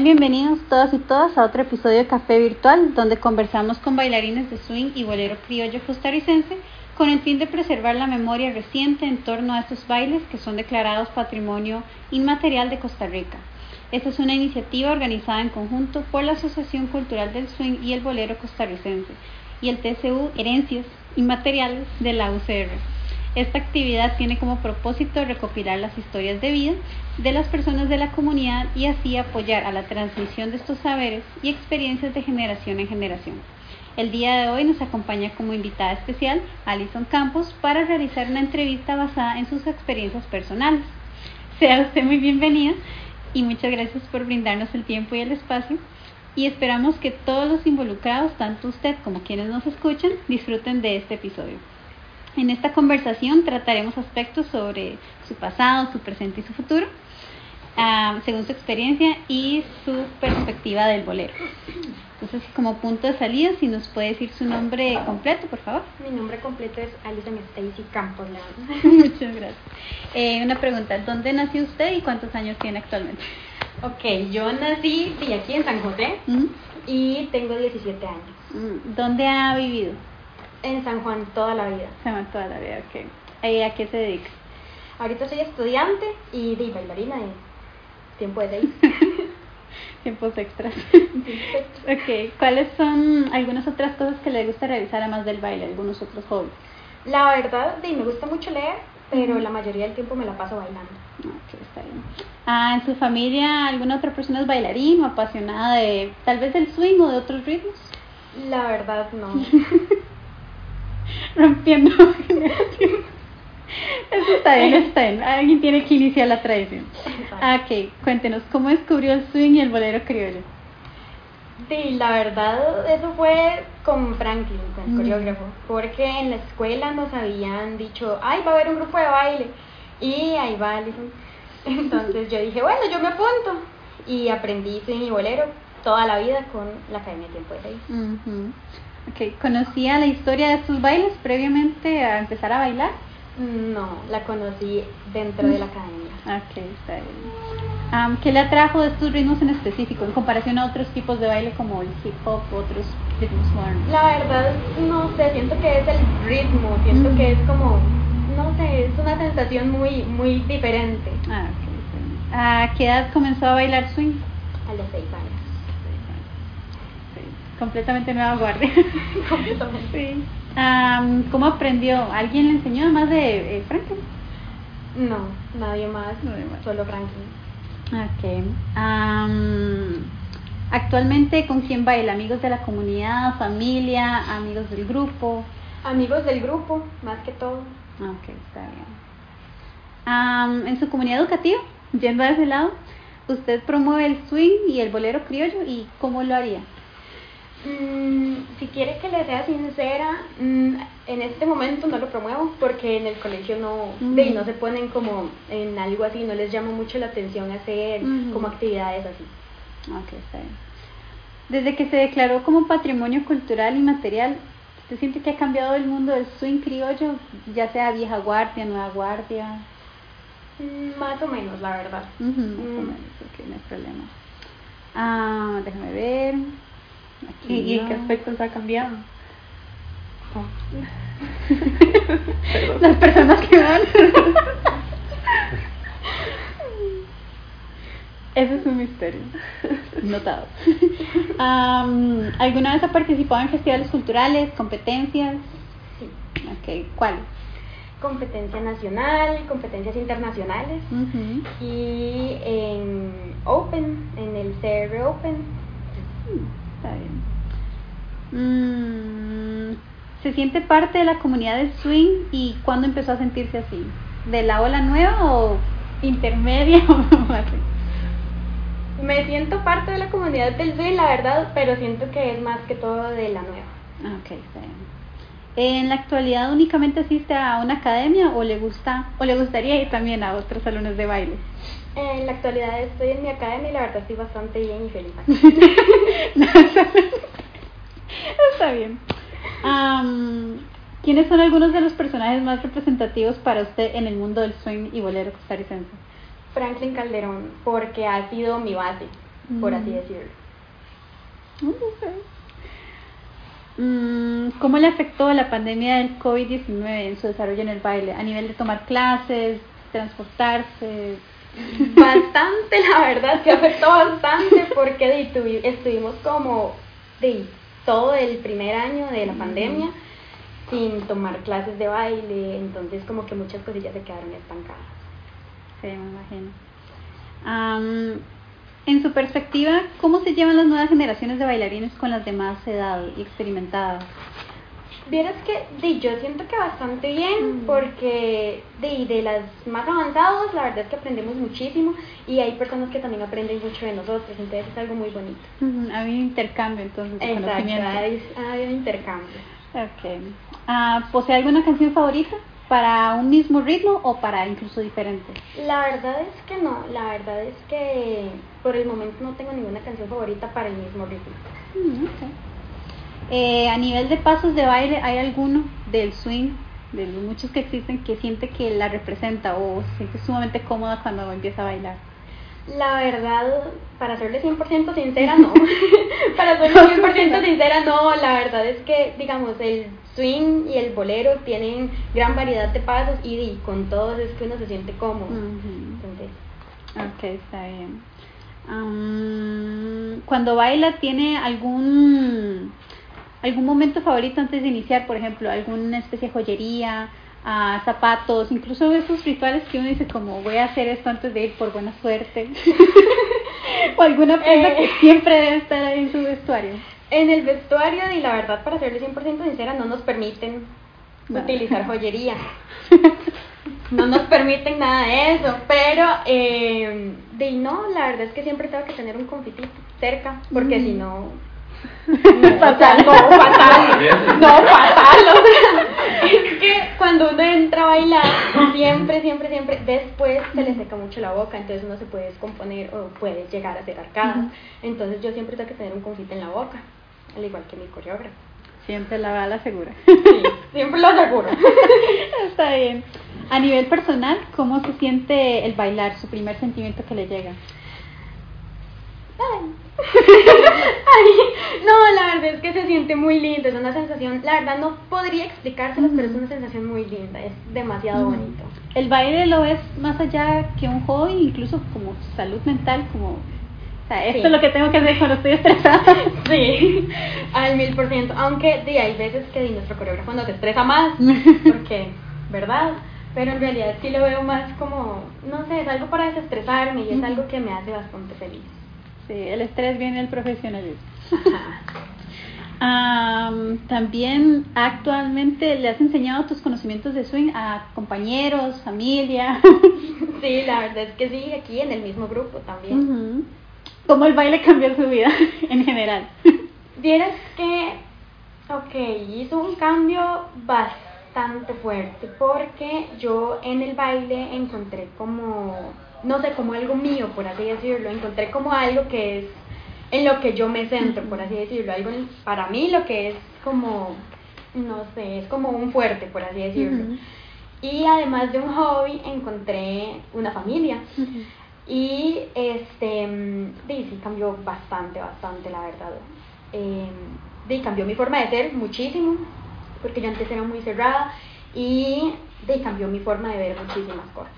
Bienvenidos todas y todas a otro episodio de Café Virtual, donde conversamos con bailarines de swing y bolero criollo costarricense con el fin de preservar la memoria reciente en torno a estos bailes que son declarados Patrimonio Inmaterial de Costa Rica. Esta es una iniciativa organizada en conjunto por la Asociación Cultural del Swing y el Bolero Costarricense y el TCU Herencias Inmateriales de la UCR. Esta actividad tiene como propósito recopilar las historias de vida de las personas de la comunidad y así apoyar a la transmisión de estos saberes y experiencias de generación en generación. El día de hoy nos acompaña como invitada especial Alison Campos para realizar una entrevista basada en sus experiencias personales. Sea usted muy bienvenida y muchas gracias por brindarnos el tiempo y el espacio y esperamos que todos los involucrados, tanto usted como quienes nos escuchan, disfruten de este episodio. En esta conversación trataremos aspectos sobre su pasado, su presente y su futuro, ah, según su experiencia y su perspectiva del bolero. Entonces, como punto de salida, si nos puede decir su nombre completo, por favor. Mi nombre completo es Alison Stacy Campos Muchas gracias. Eh, una pregunta, ¿dónde nació usted y cuántos años tiene actualmente? Ok, yo nací aquí en San José y tengo 17 años. Mm, ¿Dónde ha vivido? En San Juan toda la vida. San Juan toda la vida, ok. ¿Y a qué se dedica? Ahorita soy estudiante y de bailarina de tiempo de seis. Tiempos extras. ok, ¿cuáles son algunas otras cosas que le gusta realizar además del baile, algunos otros hobbies? La verdad, me gusta mucho leer, pero la mayoría del tiempo me la paso bailando. Ok, está bien. Ah, ¿En su familia alguna otra persona es bailarín o apasionada de tal vez del swing o de otros ritmos? La verdad, no. rompiendo Eso está bien, está bien. Alguien tiene que iniciar la tradición. Ok, cuéntenos, ¿cómo descubrió el swing y el bolero criollo? Sí, la verdad, eso fue con Franklin, con el mm. coreógrafo, porque en la escuela nos habían dicho, ay, va a haber un grupo de baile, y ahí va Entonces yo dije, bueno, yo me apunto, y aprendí swing y bolero toda la vida con la Academia de Tiempo de Reyes. Okay. ¿Conocía la historia de estos bailes previamente a empezar a bailar? No, la conocí dentro de la academia. Ok, está bien. ¿Qué le atrajo de estos ritmos en específico en comparación a otros tipos de baile como el hip hop otros ritmos modernos? La verdad, no sé, siento que es el ritmo, siento que es como, no sé, es una sensación muy, muy diferente. Ah. ¿A qué edad comenzó a bailar swing? A los seis años completamente nueva guardia. completamente. Sí. ¿Cómo aprendió? ¿Alguien le enseñó además de eh, Franklin? No, nadie más, solo Franklin. Ok. actualmente, ¿con quién baila? ¿Amigos de la comunidad, familia, amigos del grupo? Amigos del grupo, más que todo. Ok, está bien. en su comunidad educativa, yendo a ese lado, usted promueve el swing y el bolero criollo y cómo lo haría? Mm, si quiere que le sea sincera, mm, en este momento no lo promuevo porque en el colegio no, mm. no se ponen como en algo así, no les llama mucho la atención hacer como actividades así. Ok, está bien. Desde que se declaró como patrimonio cultural y material, ¿usted siente que ha cambiado el mundo del swing criollo, ya sea vieja guardia, nueva guardia? más o menos, la verdad. más o menos, ok, no hay problema. Ah, déjame ver. ¿Y, en qué aspectos ha cambiado? Las personas que van. Ese es un misterio. Notado. ¿Alguna vez ha participado en festivales culturales, competencias? Sí. Okay. ¿Cuáles? Competencia nacional, competencias internacionales y en Open, en el CR Open. Está bien. Mm, ¿Se siente parte de la comunidad del swing y cuándo empezó a sentirse así? ¿De la ola nueva o intermedia Me siento parte de la comunidad del swing, la verdad, pero siento que es más que todo de la nueva. Ah, ok, está bien. ¿En la actualidad únicamente asiste a una academia o le gusta o le gustaría ir también a otros salones de baile? En la actualidad estoy en mi academia y la verdad estoy bastante bien y feliz. está bien. ¿Quiénes son algunos de los personajes más representativos para usted en el mundo del swing y bolero costarricense? Franklin Calderón, porque ha sido mi base. por así decirlo. Mm, ¿Cómo le afectó la pandemia del COVID-19 en su desarrollo en el baile? A nivel de tomar clases, transportarse. Bastante, la verdad, que afectó bastante porque estuvimos como de todo el primer año de la pandemia sin tomar clases de baile, entonces como que muchas cosillas se quedaron estancadas. Sí, me imagino. En su perspectiva, ¿cómo se llevan las nuevas generaciones de bailarines con las de más edad y experimentadas? Vieras que de, yo siento que bastante bien, mm. porque de, de las más avanzadas, la verdad es que aprendemos muchísimo y hay personas que también aprenden mucho de nosotros, entonces es algo muy bonito. Ha habido intercambio entonces. Exacto, ha habido intercambio. Ok. Ah, ¿Posee alguna canción favorita? ¿Para un mismo ritmo o para incluso diferentes? La verdad es que no, la verdad es que por el momento no tengo ninguna canción favorita para el mismo ritmo. Mm, eh, a nivel de pasos de baile, ¿hay alguno del swing, de los muchos que existen, que siente que la representa o se siente sumamente cómoda cuando empieza a bailar? La verdad, para serle 100% sincera, no. para serle 100% sincera, no. La verdad es que, digamos, el swing y el bolero tienen gran variedad de pasos y, con todos es que uno se siente cómodo. Entonces. Ok, está bien. cuando baila, ¿tiene algún algún momento favorito antes de iniciar, por ejemplo, alguna especie de joyería, a zapatos, incluso esos rituales que uno dice como voy a hacer esto antes de ir por buena suerte, o alguna prenda que eh. siempre debe estar ahí en su vestuario. En el vestuario, y la verdad, para serle 100% sincera, no nos permiten utilizar joyería. no nos permiten nada de eso, pero eh, de no, la verdad es que siempre tengo que tener un confitito cerca, porque si no fatal, no, fatal, no, fatal, o sea, es que cuando uno entra a bailar, siempre, siempre, siempre, después se le seca mucho la boca, entonces uno se puede descomponer o puede llegar a ser arcadas, entonces yo siempre tengo que tener un confite en la boca, al igual que mi coreógrafo. Siempre la la segura. Sí, siempre lo aseguro. Está bien. A nivel personal, ¿cómo se siente el bailar, su primer sentimiento que le llega? no, la verdad es que se siente muy lindo, es una sensación, la verdad no podría explicárselo, pero es una sensación muy linda, es demasiado bonito. El baile lo es más allá que un hobby, incluso como salud mental, como o sea, esto es lo que tengo que hacer cuando estoy estresada. Sí, al mil por ciento. Aunque sí, hay veces que nuestro coreógrafo nos estresa más, porque, ¿verdad? Pero en realidad sí lo veo más como, no sé, es algo para desestresarme y es algo que me hace bastante feliz. Sí, el estrés viene del profesionalismo. también actualmente le has enseñado tus conocimientos de swing a compañeros, familia. sí, la verdad es que sí, aquí en el mismo grupo también. ¿Cómo el baile cambió su vida en general? Vieras que, ok, hizo un cambio bastante fuerte porque yo en el baile encontré como no sé, como algo mío, por así decirlo. Encontré como algo que es en lo que yo me centro, por así decirlo. Algo para mí lo que es como, no sé, es como un fuerte, por así decirlo. Y además de un hobby, encontré una familia. Y este, sí, cambió bastante, bastante, la verdad. Eh, cambió mi forma de ser muchísimo, porque yo antes era muy cerrada y de cambió mi forma de ver muchísimas cosas.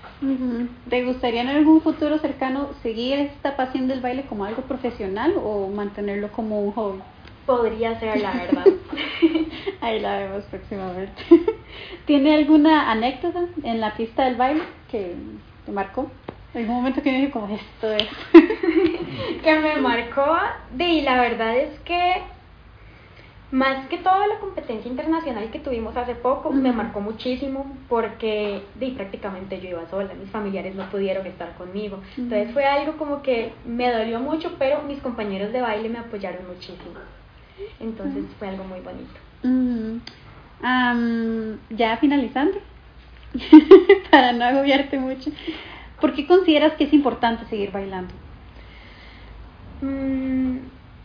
¿Te gustaría en algún futuro cercano seguir esta pasión del baile como algo profesional o mantenerlo como un hobby? Podría ser, la verdad. Ahí la vemos próximamente. ¿Tiene alguna anécdota en la pista del baile que te marcó? ¿Algún momento que me dije como esto es? que me marcó, y la verdad es que más que toda la competencia internacional que tuvimos hace poco, me marcó muchísimo porque di, prácticamente yo iba sola, mis familiares no pudieron estar conmigo. Entonces fue algo como que me dolió mucho, pero mis compañeros de baile me apoyaron muchísimo. Entonces fue algo muy bonito. ya finalizando, para no agobiarte mucho, ¿por qué consideras que es importante seguir bailando? Mm,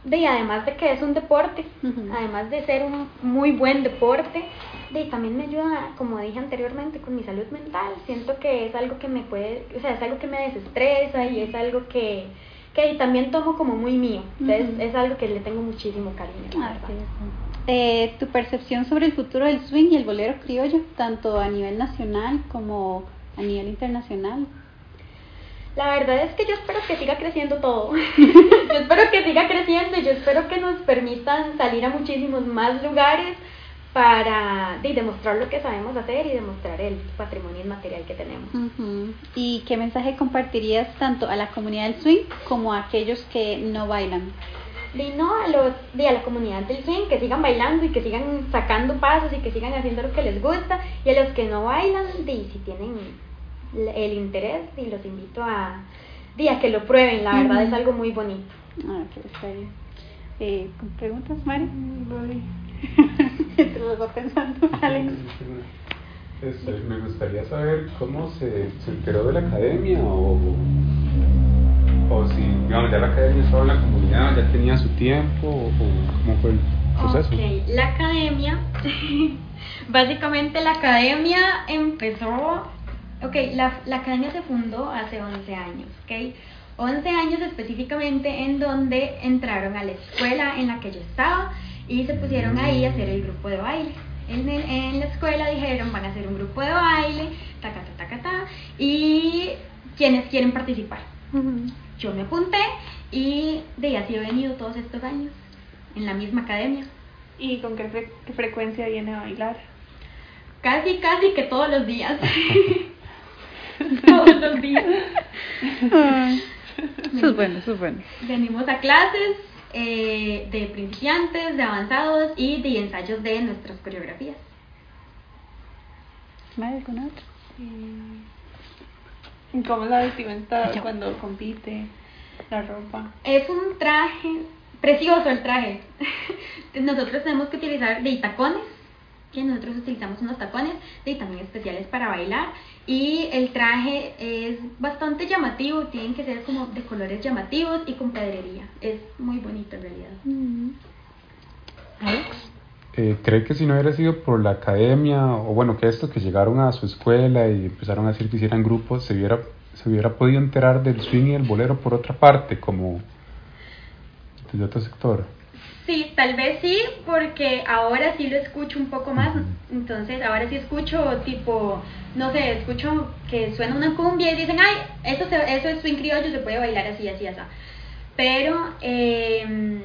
de, además de que es un deporte, además de ser un muy buen deporte, de, también me ayuda, como dije anteriormente, con mi salud mental. Siento que es algo que me puede, o sea, es algo que me desestresa y es algo que, que también tomo como muy mío. Entonces es algo que le tengo muchísimo cariño. Ah, eh, tu percepción sobre el futuro del swing y el bolero criollo, tanto a nivel nacional como a nivel internacional. La verdad es que yo espero que siga creciendo todo. yo espero que siga creciendo y yo espero que nos permitan salir a muchísimos más lugares para demostrar lo que sabemos hacer y demostrar el patrimonio inmaterial que tenemos. ¿Y qué mensaje compartirías tanto a la comunidad del swing como a aquellos que no bailan? Y no a, los, a la comunidad del swing, que sigan bailando y que sigan sacando pasos y que sigan haciendo lo que les gusta. Y a los que no bailan, y si tienen el interés y los invito a, a que lo prueben, la verdad es algo muy bonito. Ah, qué eh, ¿Con preguntas, Mari? Voy. Te lo va pensando, Alex. Este, me gustaría saber cómo se, se enteró de la academia o, o si digamos, ya la academia estaba en la comunidad, ya tenía su tiempo o, cómo fue el proceso. Okay. La academia, básicamente la academia empezó Ok, la, la academia se fundó hace 11 años, ¿ok? 11 años específicamente en donde entraron a la escuela en la que yo estaba y se pusieron ahí a hacer el grupo de baile. En, en la escuela dijeron van a hacer un grupo de baile, ta ta ta ta y quienes quieren participar. Yo me apunté y de así he venido todos estos años en la misma academia. ¿Y con qué, qué frecuencia viene a bailar? Casi, casi que todos los días. todos los días. eso es bueno, eso es bueno. Venimos a clases eh, de principiantes, de avanzados y de ensayos de nuestras coreografías. ¿Hay alguna otra? ¿Cómo es la vestimenta cuando compite? La ropa. Es un traje, precioso el traje. Nosotros tenemos que utilizar de tacones que nosotros utilizamos unos tacones y también especiales para bailar y el traje es bastante llamativo, tienen que ser como de colores llamativos y con pedrería, es muy bonito en realidad. Mm. Eh, ¿Cree que si no hubiera sido por la academia o bueno, que estos que llegaron a su escuela y empezaron a decir que hicieran grupos, se hubiera, se hubiera podido enterar del swing y el bolero por otra parte, como desde otro sector? Sí, tal vez sí, porque ahora sí lo escucho un poco más. Entonces, ahora sí escucho tipo, no sé, escucho que suena una cumbia y dicen, ay, eso, eso es swing criollo, se puede bailar así, así, así. Pero, eh,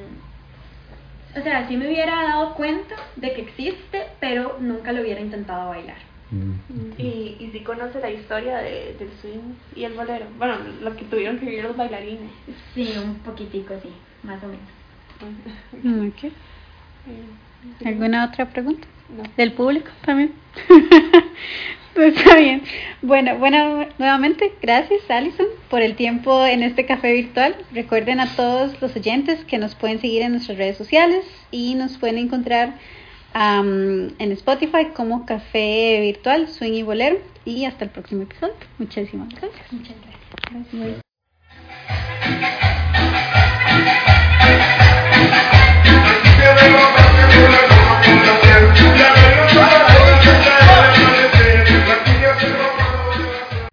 o sea, sí me hubiera dado cuenta de que existe, pero nunca lo hubiera intentado bailar. Y, y sí conoce la historia de, del swing y el bolero. Bueno, lo que tuvieron que vivir los bailarines. Sí, un poquitico, sí, más o menos. Okay. ¿Alguna otra pregunta? ¿Del público también? Está bien. Bueno, bueno, nuevamente, gracias Alison por el tiempo en este café virtual. Recuerden a todos los oyentes que nos pueden seguir en nuestras redes sociales y nos pueden encontrar en Spotify como Café Virtual, Swing y Bolero. Y hasta el próximo episodio. Muchísimas gracias. Muchas gracias.